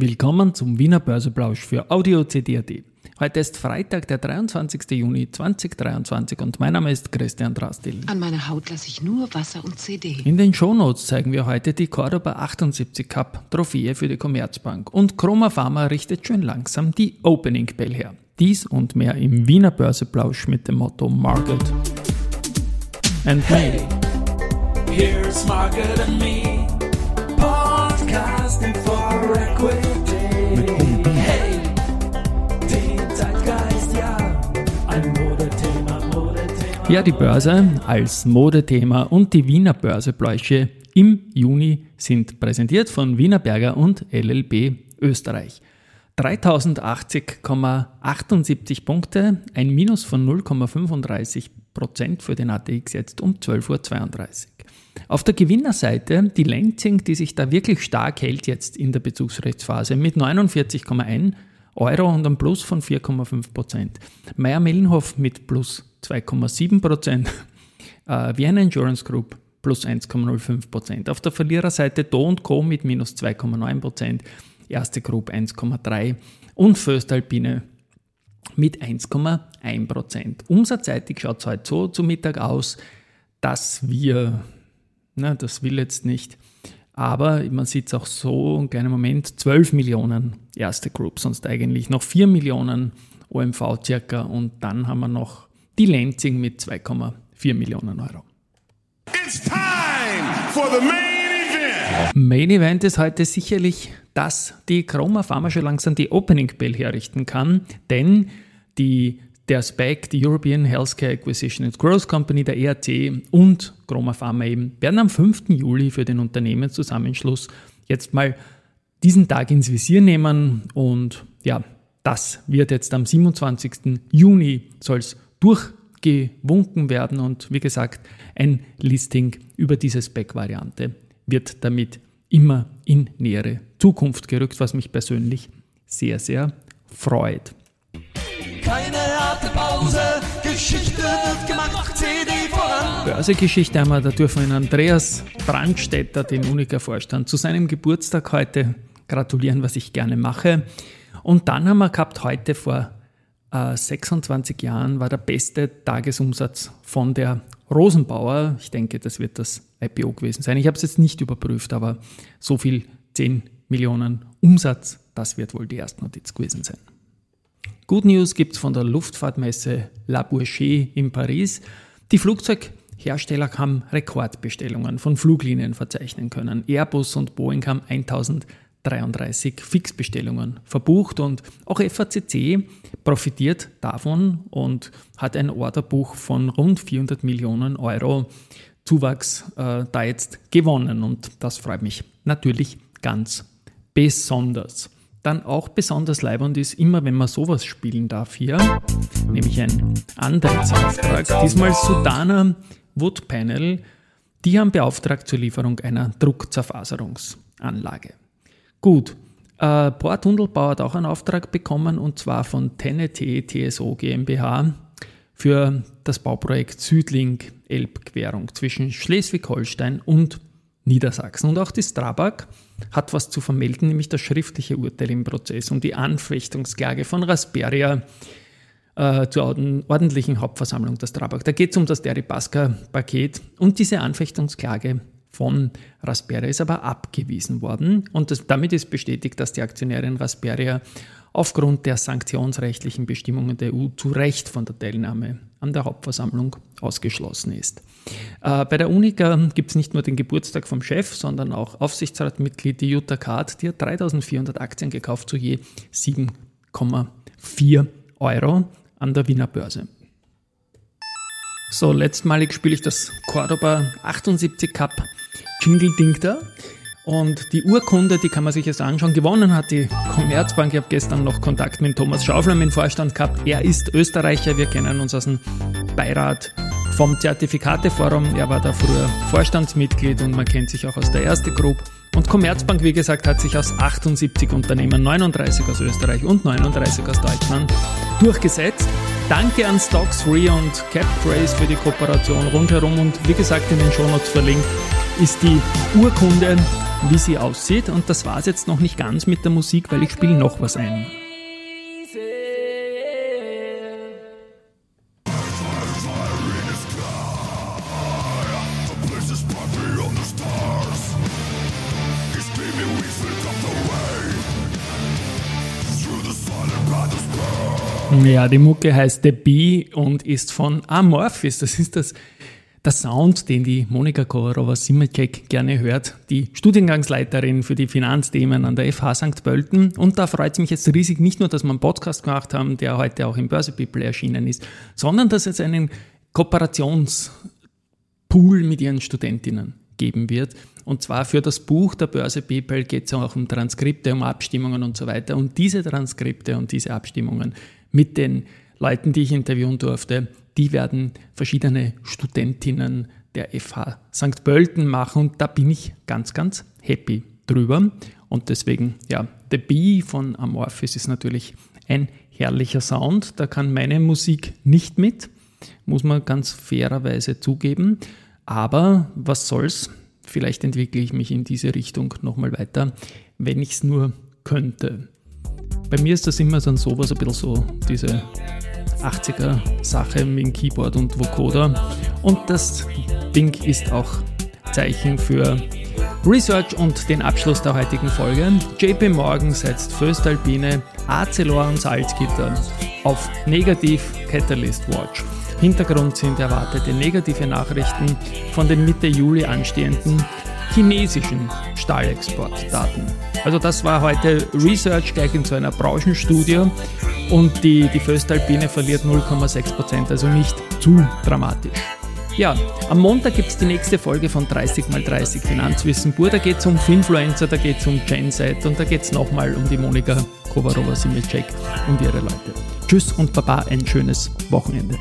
Willkommen zum Wiener Börseplausch für Audio CD.at. Heute ist Freitag, der 23. Juni 2023 und mein Name ist Christian Drastil. An meiner Haut lasse ich nur Wasser und CD. In den Shownotes zeigen wir heute die Cordoba 78 Cup Trophäe für die Commerzbank und Chroma Pharma richtet schön langsam die Opening Bell her. Dies und mehr im Wiener Börseplausch mit dem Motto Market and Me. Here's Margaret and me, Ja, die Börse als Modethema und die Wiener Börsepläusche im Juni sind präsentiert von Wiener Berger und LLB Österreich. 3080,78 Punkte, ein Minus von 0,35 Prozent für den ATX jetzt um 12.32 Uhr. Auf der Gewinnerseite die Lenzing, die sich da wirklich stark hält jetzt in der Bezugsrechtsphase mit 49,1 Euro und einem Plus von 4,5 Prozent. Meier-Mellenhof mit plus 2,7 Prozent. Äh, Vienna Insurance Group plus 1,05 Prozent. Auf der Verliererseite Do Co. mit minus 2,9 Prozent. Erste Group 1,3 und Föstalpine mit 1,1 Prozent. Umsatzseitig schaut es heute so zu Mittag aus, dass wir, na, das will jetzt nicht, aber man sieht es auch so, einen kleinen Moment, 12 Millionen erste Group, sonst eigentlich noch 4 Millionen OMV circa und dann haben wir noch die Lenzing mit 2,4 Millionen Euro. It's time for the main event. Main Event ist heute sicherlich, dass die Chroma Pharma schon langsam die Opening Bell herrichten kann, denn die, der SPAC, die European Healthcare Acquisition and Growth Company, der ERC und Chroma Pharma eben, werden am 5. Juli für den Unternehmenszusammenschluss jetzt mal diesen Tag ins Visier nehmen und ja, das wird jetzt am 27. Juni soll es durchgewunken werden und wie gesagt, ein Listing über diese Spec-Variante wird damit immer in nähere Zukunft gerückt, was mich persönlich sehr, sehr freut. Keine harte Pause, Geschichte wird gemacht, CD voran. Börsegeschichte wir, da dürfen wir Andreas Brandstätter, den Unica-Vorstand, zu seinem Geburtstag heute gratulieren, was ich gerne mache. Und dann haben wir gehabt, heute vor äh, 26 Jahren war der beste Tagesumsatz von der Rosenbauer. Ich denke, das wird das IPO gewesen sein. Ich habe es jetzt nicht überprüft, aber so viel 10 Millionen Umsatz, das wird wohl die Erstnotiz gewesen sein. Good News gibt es von der Luftfahrtmesse La Bourget in Paris. Die Flugzeughersteller haben Rekordbestellungen von Fluglinien verzeichnen können. Airbus und Boeing haben 1033 Fixbestellungen verbucht und auch FACC profitiert davon und hat ein Orderbuch von rund 400 Millionen Euro Zuwachs äh, da jetzt gewonnen und das freut mich natürlich ganz besonders. Dann auch besonders leibend ist, immer wenn man sowas spielen darf hier, nämlich ein Anteilsauftrag, diesmal Sudana Wood Panel, die haben beauftragt zur Lieferung einer Druckzerfaserungsanlage. Gut, äh, Port Hundelbau hat auch einen Auftrag bekommen und zwar von TNT TSO GmbH für das Bauprojekt Südlink Elbquerung zwischen Schleswig-Holstein und Niedersachsen. Und auch die Strabag hat was zu vermelden, nämlich das schriftliche Urteil im Prozess um die Anfechtungsklage von Rasperia äh, zur ordentlichen Hauptversammlung der Strabag. Da geht es um das Deripaska-Paket und diese Anfechtungsklage von Rasperia ist aber abgewiesen worden und das, damit ist bestätigt, dass die Aktionärin Rasperia aufgrund der sanktionsrechtlichen Bestimmungen der EU zu Recht von der Teilnahme an der Hauptversammlung ausgeschlossen ist. Äh, bei der Unica gibt es nicht nur den Geburtstag vom Chef, sondern auch Aufsichtsratmitglied Jutta Kart, die hat 3400 Aktien gekauft zu je 7,4 Euro an der Wiener Börse. So, letztmalig spiele ich das Cordoba 78 Cup Jingle Ding da. Und die Urkunde, die kann man sich jetzt anschauen. Gewonnen hat die Commerzbank. Ich habe gestern noch Kontakt mit Thomas Schaufler, mit dem Vorstand gehabt. Er ist Österreicher. Wir kennen uns aus dem Beirat vom Zertifikateforum. Er war da früher Vorstandsmitglied und man kennt sich auch aus der Erste Group. Und Commerzbank, wie gesagt, hat sich aus 78 Unternehmen, 39 aus Österreich und 39 aus Deutschland durchgesetzt. Danke an Stocks Free und Cap Trace für die Kooperation rundherum und wie gesagt in den Shownotes verlinkt ist die Urkunde, wie sie aussieht und das war es jetzt noch nicht ganz mit der Musik, weil ich spiele noch was ein. Ja, die Mucke heißt The Bee und ist von Amorphis. Das ist das, der Sound, den die Monika Kovarova-Simecek gerne hört, die Studiengangsleiterin für die Finanzthemen an der FH St. Pölten. Und da freut es mich jetzt riesig, nicht nur, dass wir einen Podcast gemacht haben, der heute auch im Börse People erschienen ist, sondern dass es einen Kooperationspool mit ihren Studentinnen geben wird. Und zwar für das Buch der Börse People geht es auch um Transkripte, um Abstimmungen und so weiter. Und diese Transkripte und diese Abstimmungen mit den Leuten, die ich interviewen durfte, die werden verschiedene Studentinnen der FH St. Pölten machen und da bin ich ganz, ganz happy drüber. Und deswegen, ja, The Bee von Amorphis ist natürlich ein herrlicher Sound. Da kann meine Musik nicht mit, muss man ganz fairerweise zugeben. Aber was soll's? Vielleicht entwickle ich mich in diese Richtung nochmal weiter, wenn ich es nur könnte. Bei mir ist das immer dann sowas, ein bisschen so diese 80er Sache mit dem Keyboard und Vocoder. Und das Ding ist auch Zeichen für Research und den Abschluss der heutigen Folge. JP Morgan setzt Föstalpine, Acelor und Salzgitter auf Negativ Catalyst Watch. Hintergrund sind erwartete negative Nachrichten von den Mitte Juli anstehenden chinesischen Stahlexportdaten. Also das war heute Research gleich in so einer Branchenstudie und die, die Föstalpine verliert 0,6%, also nicht zu dramatisch. Ja, am Montag gibt es die nächste Folge von 30x30 Finanzwissen pur. Da geht es um Finfluencer, da geht es um Genset und da geht es nochmal um die Monika Kovarova-Simicek und ihre Leute. Tschüss und Baba, ein schönes Wochenende.